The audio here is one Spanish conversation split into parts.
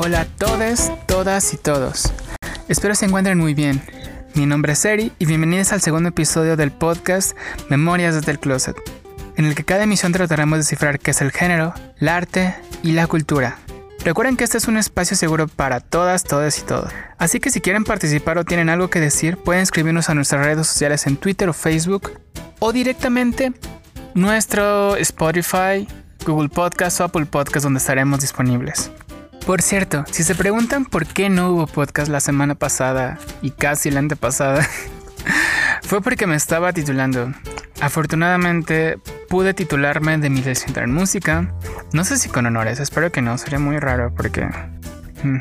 Hola a todos, todas y todos. Espero se encuentren muy bien. Mi nombre es Eri y bienvenidos al segundo episodio del podcast Memorias desde el Closet, en el que cada emisión trataremos de descifrar qué es el género, el arte y la cultura. Recuerden que este es un espacio seguro para todas, todas y todos. Así que si quieren participar o tienen algo que decir, pueden escribirnos a nuestras redes sociales en Twitter o Facebook o directamente nuestro Spotify, Google Podcast o Apple Podcast donde estaremos disponibles. Por cierto, si se preguntan por qué no hubo podcast la semana pasada y casi la antepasada, fue porque me estaba titulando. Afortunadamente pude titularme de mi licenciatura en música. No sé si con honores, espero que no, sería muy raro porque... Hmm,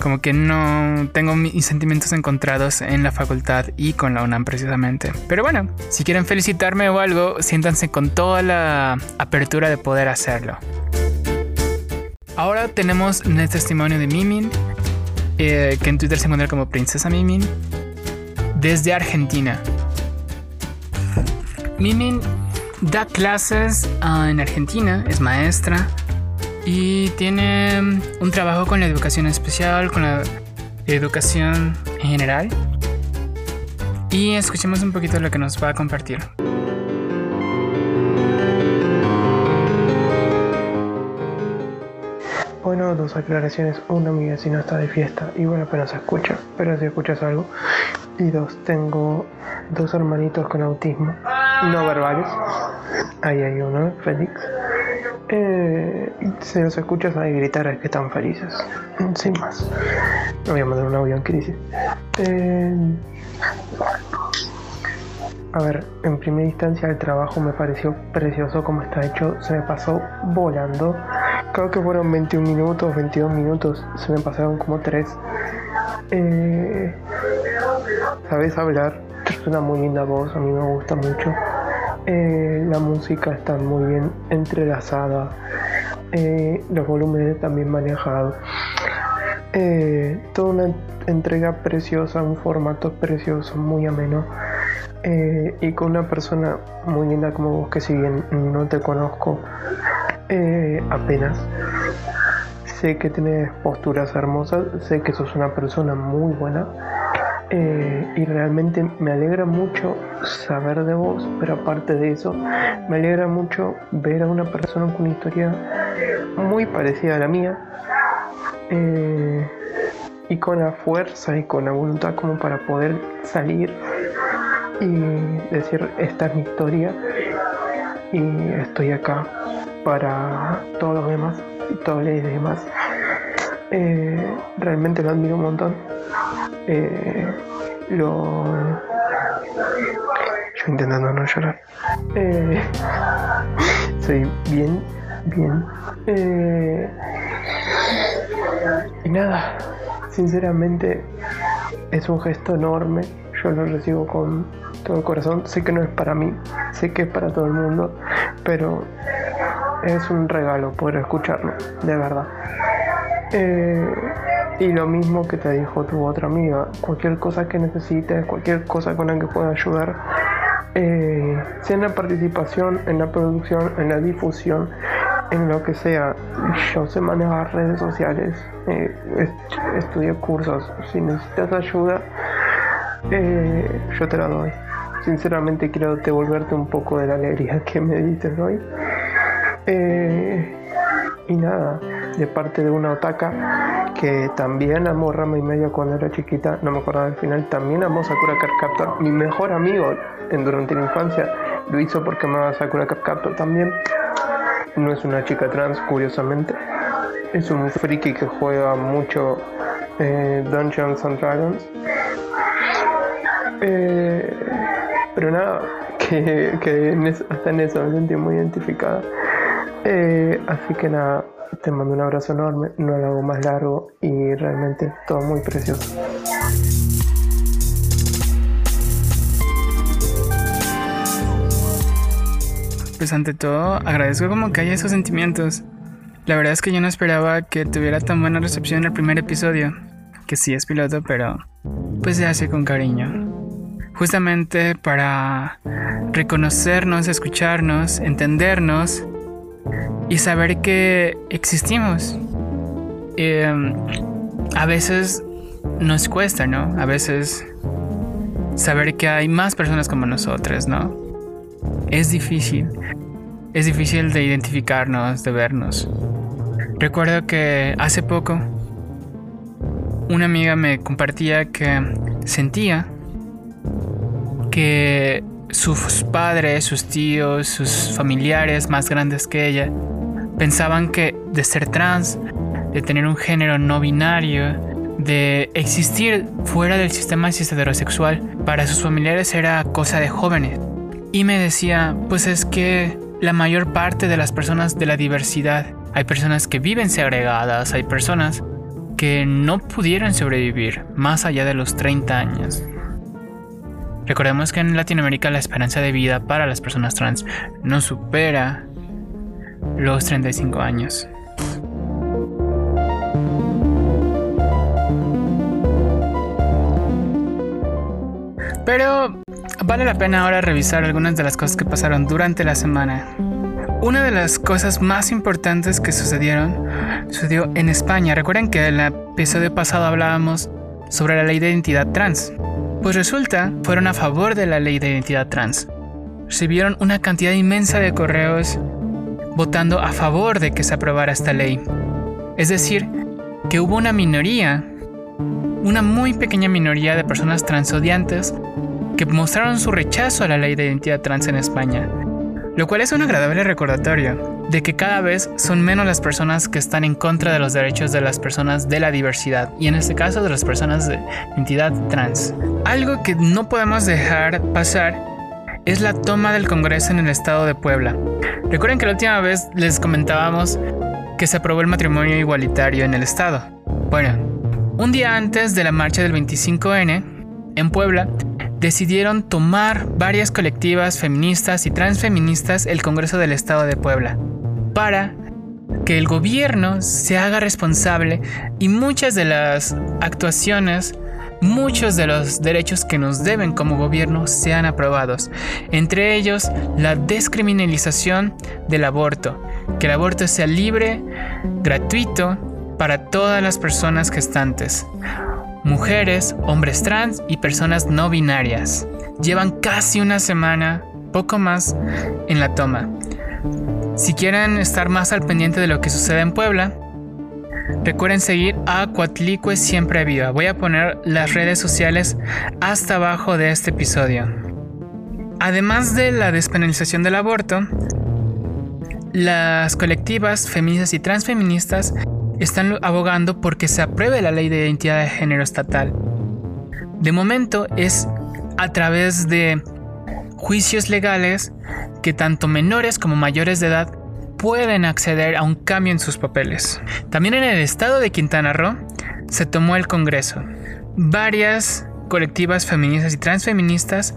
como que no tengo mis sentimientos encontrados en la facultad y con la UNAM precisamente. Pero bueno, si quieren felicitarme o algo, siéntanse con toda la apertura de poder hacerlo. Ahora tenemos el testimonio de Mimin, eh, que en Twitter se encuentra como Princesa Mimin, desde Argentina. Mimin da clases ah, en Argentina, es maestra y tiene un trabajo con la educación especial, con la educación en general. Y escuchemos un poquito lo que nos va a compartir. Bueno, dos aclaraciones. Una, mi vecino está de fiesta. Igual apenas se escucha, pero si escuchas algo. Y dos, tengo dos hermanitos con autismo. No verbales. Ahí hay uno, Félix. Eh, si los escuchas ahí gritar es que están felices. Sin más. No voy a mandar un audio crisis. Eh, a ver, en primera instancia el trabajo me pareció precioso como está hecho. Se me pasó volando creo que fueron 21 minutos, 22 minutos, se me pasaron como 3. Eh, Sabes hablar, es una muy linda voz, a mí me gusta mucho. Eh, la música está muy bien entrelazada, eh, los volúmenes también manejados. Eh, toda una entrega preciosa, un formato precioso, muy ameno. y con una persona muy linda como vos que si bien no te conozco, eh, apenas. Sé que tienes posturas hermosas, sé que sos una persona muy buena eh, y realmente me alegra mucho saber de vos, pero aparte de eso, me alegra mucho ver a una persona con una historia muy parecida a la mía eh, y con la fuerza y con la voluntad como para poder salir y decir esta es mi historia y estoy acá para todos los demás, todos los demás. Eh, realmente lo admiro un montón. Eh, lo. Yo intentando no llorar. Eh, soy bien, bien. y nada, sinceramente es un gesto enorme. Yo lo recibo con todo el corazón. Sé que no es para mí, sé que es para todo el mundo, pero es un regalo poder escucharlo, de verdad. Eh, y lo mismo que te dijo tu otra amiga, cualquier cosa que necesites, cualquier cosa con la que pueda ayudar, eh, sea en la participación, en la producción, en la difusión, en lo que sea. Yo sé manejar redes sociales, eh, estudié cursos, si necesitas ayuda, yo te la doy. Sinceramente quiero devolverte un poco de la alegría que me dices hoy. Eh, y nada, de parte de una otaka que también amó Rama y Medio cuando era chiquita, no me acuerdo del final, también amó Sakura Captor. Mi mejor amigo en, durante la infancia lo hizo porque amaba Sakura Captor también. No es una chica trans, curiosamente. Es un friki que juega mucho eh, Dungeons and Dragons. Eh, pero nada, que hasta en eso me sentí muy identificada. Eh, así que nada, te mando un abrazo enorme, no lo hago más largo y realmente todo muy precioso. Pues ante todo, agradezco como que haya esos sentimientos. La verdad es que yo no esperaba que tuviera tan buena recepción el primer episodio, que sí es piloto, pero pues se hace con cariño. Justamente para reconocernos, escucharnos, entendernos y saber que existimos. em, a veces nos cuesta, ¿no? A veces saber que hay más personas como nosotros, ¿no? Es difícil. Es difícil de identificarnos, de vernos. Recuerdo que hace poco una amiga me compartía que sentía que sus padres, sus tíos, sus familiares más grandes que ella pensaban que de ser trans, de tener un género no binario, de existir fuera del sistema heterosexual, para sus familiares era cosa de jóvenes. Y me decía, pues es que la mayor parte de las personas de la diversidad, hay personas que viven segregadas, hay personas que no pudieron sobrevivir más allá de los 30 años. Recordemos que en Latinoamérica la esperanza de vida para las personas trans no supera los 35 años. Pero vale la pena ahora revisar algunas de las cosas que pasaron durante la semana. Una de las cosas más importantes que sucedieron sucedió en España. Recuerden que en el episodio pasado hablábamos sobre la ley de identidad trans. Pues resulta, fueron a favor de la ley de identidad trans. Recibieron una cantidad inmensa de correos votando a favor de que se aprobara esta ley. Es decir, que hubo una minoría, una muy pequeña minoría de personas transodiantes que mostraron su rechazo a la ley de identidad trans en España, lo cual es un agradable recordatorio de que cada vez son menos las personas que están en contra de los derechos de las personas de la diversidad, y en este caso de las personas de identidad trans. Algo que no podemos dejar pasar es la toma del Congreso en el estado de Puebla. Recuerden que la última vez les comentábamos que se aprobó el matrimonio igualitario en el estado. Bueno, un día antes de la marcha del 25N, en Puebla, decidieron tomar varias colectivas feministas y transfeministas el Congreso del Estado de Puebla para que el gobierno se haga responsable y muchas de las actuaciones, muchos de los derechos que nos deben como gobierno sean aprobados. Entre ellos, la descriminalización del aborto, que el aborto sea libre, gratuito para todas las personas gestantes mujeres, hombres trans y personas no binarias. Llevan casi una semana, poco más, en la toma. Si quieren estar más al pendiente de lo que sucede en Puebla, recuerden seguir a Cuatlicue Siempre Viva. Voy a poner las redes sociales hasta abajo de este episodio. Además de la despenalización del aborto, las colectivas feministas y transfeministas están abogando porque se apruebe la ley de identidad de género estatal. De momento es a través de juicios legales que tanto menores como mayores de edad pueden acceder a un cambio en sus papeles. También en el estado de Quintana Roo se tomó el Congreso. Varias colectivas feministas y transfeministas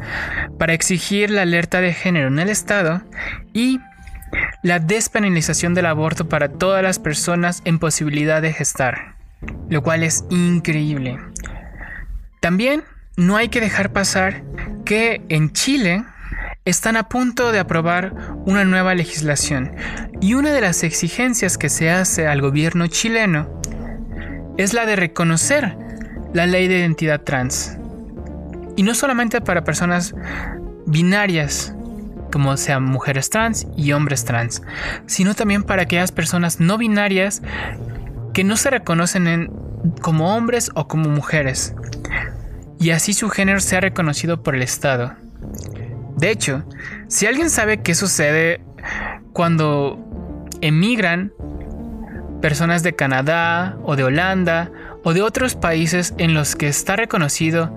para exigir la alerta de género en el estado y la despenalización del aborto para todas las personas en posibilidad de gestar, lo cual es increíble. También no hay que dejar pasar que en Chile están a punto de aprobar una nueva legislación y una de las exigencias que se hace al gobierno chileno es la de reconocer la ley de identidad trans. Y no solamente para personas binarias, como sean mujeres trans y hombres trans, sino también para aquellas personas no binarias que no se reconocen como hombres o como mujeres, y así su género sea reconocido por el Estado. De hecho, si alguien sabe qué sucede cuando emigran personas de Canadá o de Holanda o de otros países en los que está reconocido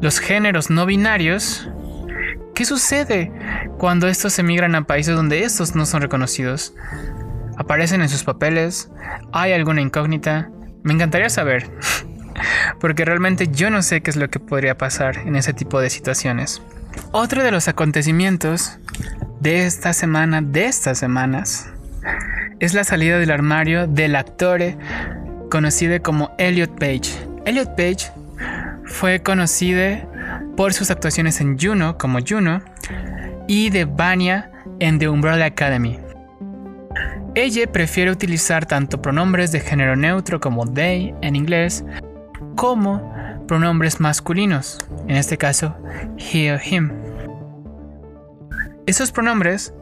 los géneros no binarios, ¿qué sucede cuando estos emigran a países donde estos no son reconocidos? ¿Aparecen en sus papeles? ¿Hay alguna incógnita? Me encantaría saber, porque realmente yo no sé qué es lo que podría pasar en ese tipo de situaciones. Otro de los acontecimientos de esta semana, de estas semanas, es la salida del armario del actor conocido como Elliot Page. Elliot Page fue conocido por sus actuaciones en Juno como Juno y de Vanya en The Umbrella Academy. Ella prefiere utilizar tanto pronombres de género neutro como they en inglés, como pronombres masculinos, en este caso he o him. Esos pronombres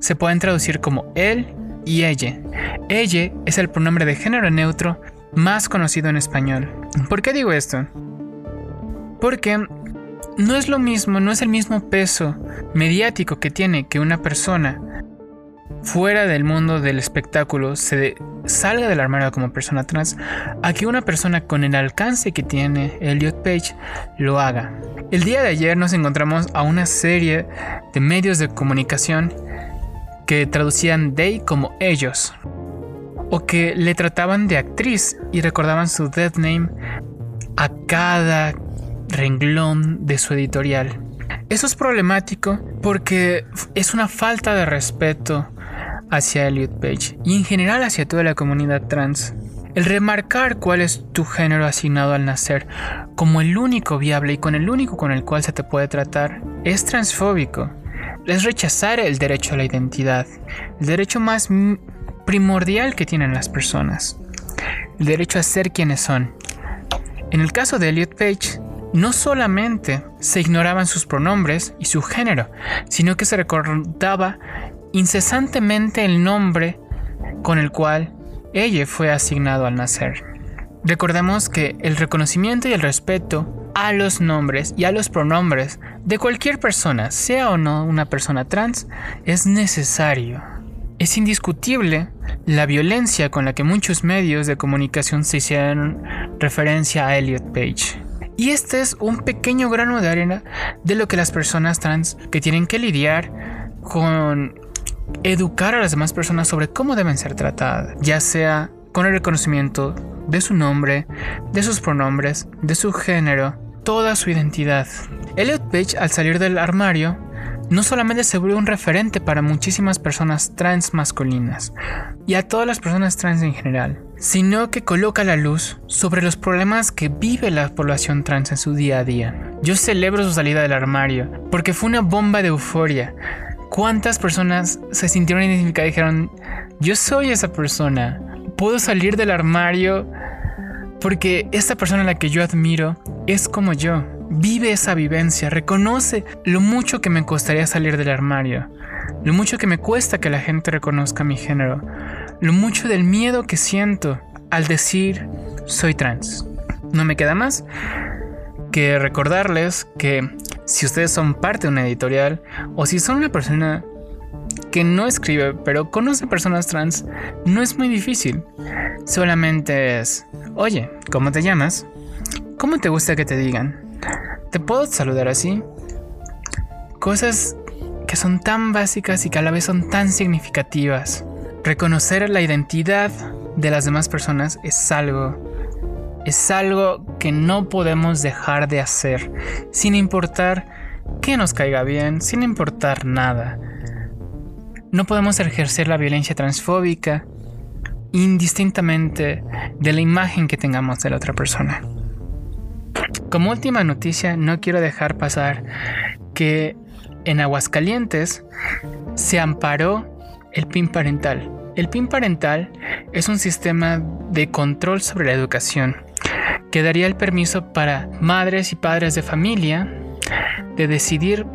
se pueden traducir como él y ella. Ella es el pronombre de género neutro más conocido en español. ¿Por qué digo esto? Porque no es lo mismo, no es el mismo peso mediático que tiene que una persona fuera del mundo del espectáculo se salga del armario como persona trans a que una persona con el alcance que tiene Elliot Page lo haga. El día de ayer nos encontramos a una serie de medios de comunicación que traducían they como ellos o que le trataban de actriz y recordaban su death name a cada renglón de su editorial. Eso es problemático porque es una falta de respeto hacia Elliot Page y en general hacia toda la comunidad trans. El remarcar cuál es tu género asignado al nacer como el único viable y con el único con el cual se te puede tratar es transfóbico. Es rechazar el derecho a la identidad, el derecho más primordial que tienen las personas, el derecho a ser quienes son. En el caso de Elliot Page, no solamente se ignoraban sus pronombres y su género, sino que se recordaba incesantemente el nombre con el cual ella fue asignado al nacer. Recordemos que el reconocimiento y el respeto a los nombres y a los pronombres de cualquier persona, sea o no una persona trans, es necesario. Es indiscutible la violencia con la que muchos medios de comunicación se hicieron referencia a Elliot Page. Y este es un pequeño grano de arena de lo que las personas trans que tienen que lidiar con educar a las demás personas sobre cómo deben ser tratadas, ya sea con el reconocimiento de su nombre, de sus pronombres, de su género, toda su identidad. Elliot Page, al salir del armario, no solamente se volvió un referente para muchísimas personas trans masculinas y a todas las personas trans en general, sino que coloca la luz sobre los problemas que vive la población trans en su día a día. Yo celebro su salida del armario porque fue una bomba de euforia ¿Cuántas personas se sintieron identificadas y dijeron, yo soy esa persona? Puedo salir del armario porque esta persona a la que yo admiro es como yo. Vive esa vivencia, reconoce lo mucho que me costaría salir del armario, lo mucho que me cuesta que la gente reconozca mi género, lo mucho del miedo que siento al decir soy trans. No me queda más que recordarles que si ustedes son parte de una editorial o si son una persona que no escribe pero conoce personas trans, no es muy difícil. Solamente es, oye, ¿cómo te llamas? ¿Cómo te gusta que te digan? ¿Te puedo saludar así? Cosas que son tan básicas y que a la vez son tan significativas. Reconocer la identidad de las demás personas es algo es algo que no podemos dejar de hacer, sin importar que nos caiga bien, sin importar nada. No podemos ejercer la violencia transfóbica indistintamente de la imagen que tengamos de la otra persona. Como última noticia, no quiero dejar pasar que en Aguascalientes se amparó el PIN parental. El PIN parental es un sistema de control sobre la educación que daría el permiso para madres y padres de familia de decidir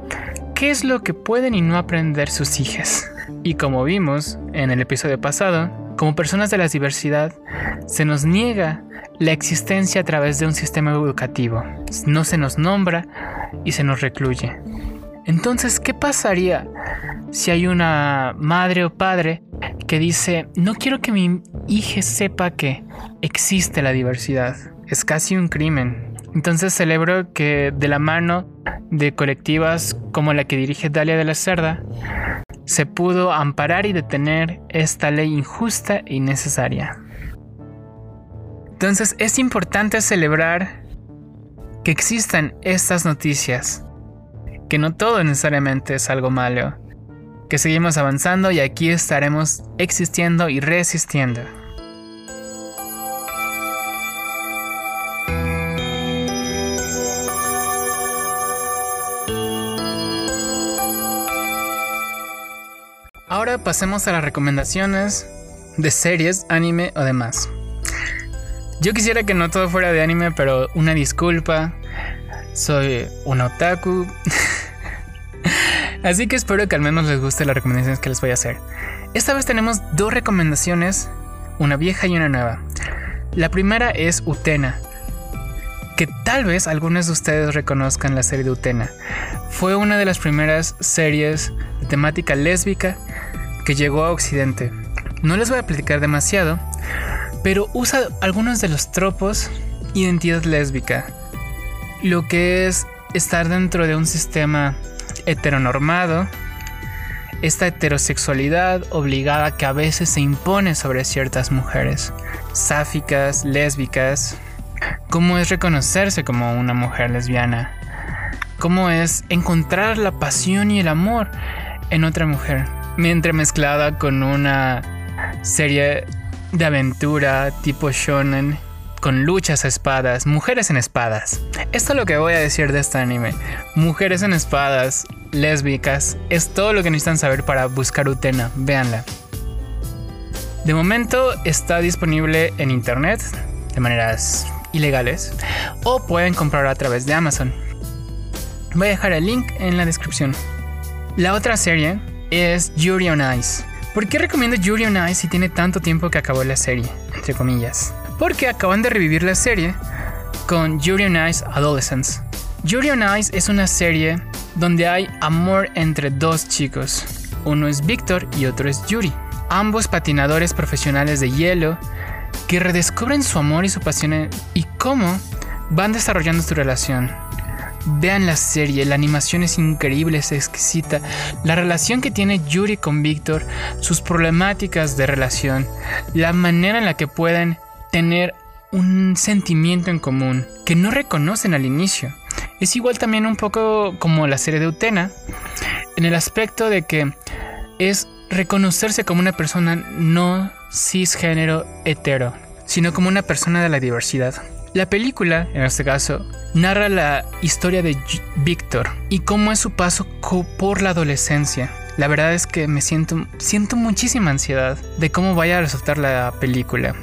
qué es lo que pueden y no aprender sus hijas. Y como vimos en el episodio pasado, como personas de la diversidad, se nos niega la existencia a través de un sistema educativo. No se nos nombra y se nos recluye. Entonces, ¿qué pasaría si hay una madre o padre que dice, no quiero que mi hija sepa que existe la diversidad? es casi un crimen. Entonces celebro que de la mano de colectivas como la que dirige Dalia de la Cerda, se pudo amparar y detener esta ley injusta y necesaria. Entonces es importante celebrar que existan estas noticias, que no todo necesariamente es algo malo, que seguimos avanzando y aquí estaremos existiendo y resistiendo. Ahora pasemos a las recomendaciones de series, anime o demás. Yo quisiera que no todo fuera de anime, pero una disculpa. Soy un otaku. Así que espero que al menos les guste las recomendaciones que les voy a hacer. Esta vez tenemos dos recomendaciones, una vieja y una nueva. La primera es Utena, que tal vez algunos de ustedes reconozcan la serie de Utena. Fue una de las primeras series de temática lésbica que llegó a Occidente. No les voy a platicar demasiado, pero usa algunos de los tropos identidad lésbica, lo que es estar dentro de un sistema heteronormado, esta heterosexualidad obligada que a veces se impone sobre ciertas mujeres, sáficas, lésbicas, cómo es reconocerse como una mujer lesbiana, cómo es encontrar la pasión y el amor en otra mujer, entremezclada con una serie de aventura tipo shonen con luchas a espadas, mujeres en espadas. Esto es lo que voy a decir de este anime. Mujeres en espadas, lésbicas, es todo lo que necesitan saber para buscar Utena. Véanla. De momento está disponible en internet de maneras ilegales o pueden comprarlo a través de Amazon. Voy a dejar el link en la descripción. La otra serie es Yuri on Ice. ¿Por qué recomiendo Yuri on Ice si tiene tanto tiempo que acabó la serie? Entre comillas. Porque acaban de revivir la serie con Yuri on Ice Adolescence. Yuri on Ice es una serie donde hay amor entre dos chicos. Uno es Víctor y otro es Yuri. Ambos patinadores profesionales de hielo que redescubren su amor y su pasión y cómo van desarrollando su relación. Vean la serie, la animación es increíble, es exquisita. La relación que tiene Yuri con Víctor, sus problemáticas de relación, la manera en la que pueden tener un sentimiento en común que no reconocen al inicio. Es igual también un poco como la serie de Utena, en el aspecto de que es reconocerse como una persona no cisgénero hetero, sino como una persona de la diversidad. La película, en este caso, narra la historia de Víctor y cómo es su paso por la adolescencia. La verdad es que me siento, siento muchísima ansiedad de cómo vaya a resultar la película.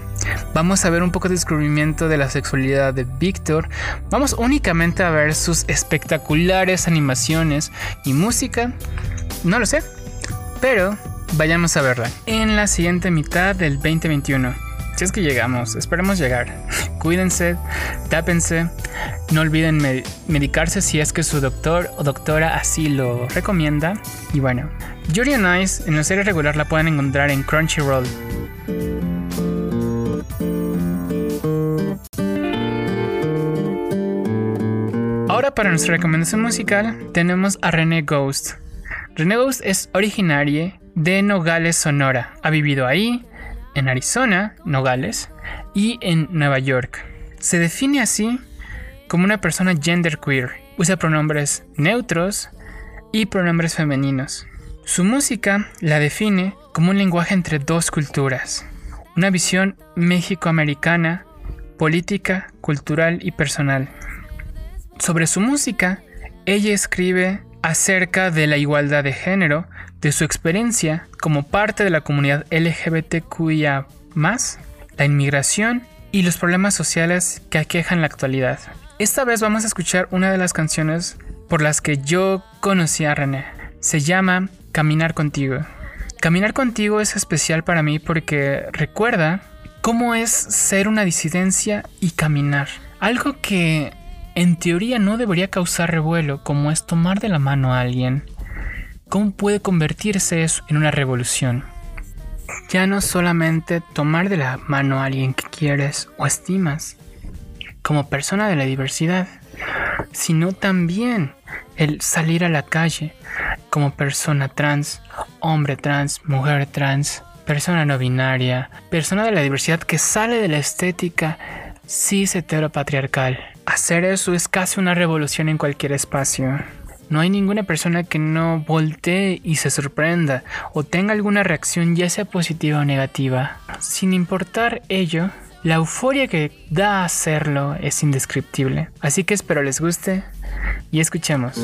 Vamos a ver un poco de descubrimiento de la sexualidad de Víctor. Vamos únicamente a ver sus espectaculares animaciones y música. No lo sé, pero vayamos a verla en la siguiente mitad del 2021. Si es que llegamos, esperemos llegar. Cuídense, tápense, no olviden medicarse si es que su doctor o doctora así lo recomienda. Y bueno, Yuri on Ice en la serie regular la pueden encontrar en Crunchyroll. Ahora para nuestra recomendación musical tenemos a René Ghost. René Ghost es originaria de Nogales, Sonora. Ha vivido ahí, en Arizona, Nogales, y en Nueva York. Se define así como una persona genderqueer. Usa pronombres neutros y pronombres femeninos. Su música la define como un lenguaje entre dos culturas, una visión méxico-americana, política, cultural y personal. Sobre su música, ella escribe acerca de la igualdad de género, de su experiencia como parte de la comunidad LGBTQIA, la inmigración y los problemas sociales que aquejan la actualidad. Esta vez vamos a escuchar una de las canciones por las que yo conocí a René. Se llama Caminar contigo. Caminar contigo es especial para mí porque recuerda cómo es ser una disidencia y caminar. Algo que en teoría no debería causar revuelo como es tomar de la mano a alguien. ¿Cómo puede convertirse eso en una revolución? Ya no solamente tomar de la mano a alguien que quieres o estimas como persona de la diversidad, sino también el salir a la calle como persona trans, hombre trans, mujer trans, persona no binaria, persona de la diversidad que sale de la estética cis heteropatriarcal. Hacer eso es casi una revolución en cualquier espacio. No hay ninguna persona que no voltee y se sorprenda o tenga alguna reacción ya sea positiva o negativa. Sin importar ello, la euforia que da hacerlo es indescriptible. Así que espero les guste y escuchemos.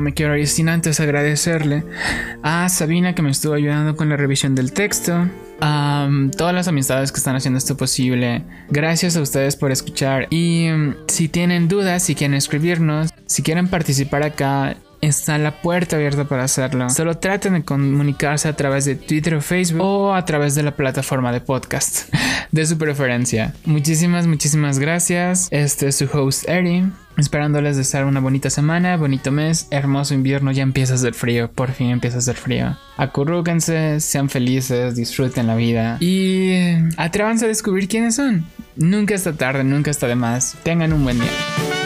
Me quiero ir sin antes agradecerle a Sabina que me estuvo ayudando con la revisión del texto. A um, todas las amistades que están haciendo esto posible. Gracias a ustedes por escuchar. Y um, si tienen dudas, si quieren escribirnos, si quieren participar acá, está la puerta abierta para hacerlo. Solo traten de comunicarse a través de Twitter o Facebook o a través de la plataforma de podcast de su preferencia. Muchísimas, muchísimas gracias. Este es su host Eri. Esperándoles desear una bonita semana, bonito mes, hermoso invierno, ya empieza a hacer frío, por fin empieza a hacer frío. Acurrúquense, sean felices, disfruten la vida y atrévanse a descubrir quiénes son. Nunca está tarde, nunca está de más. Tengan un buen día.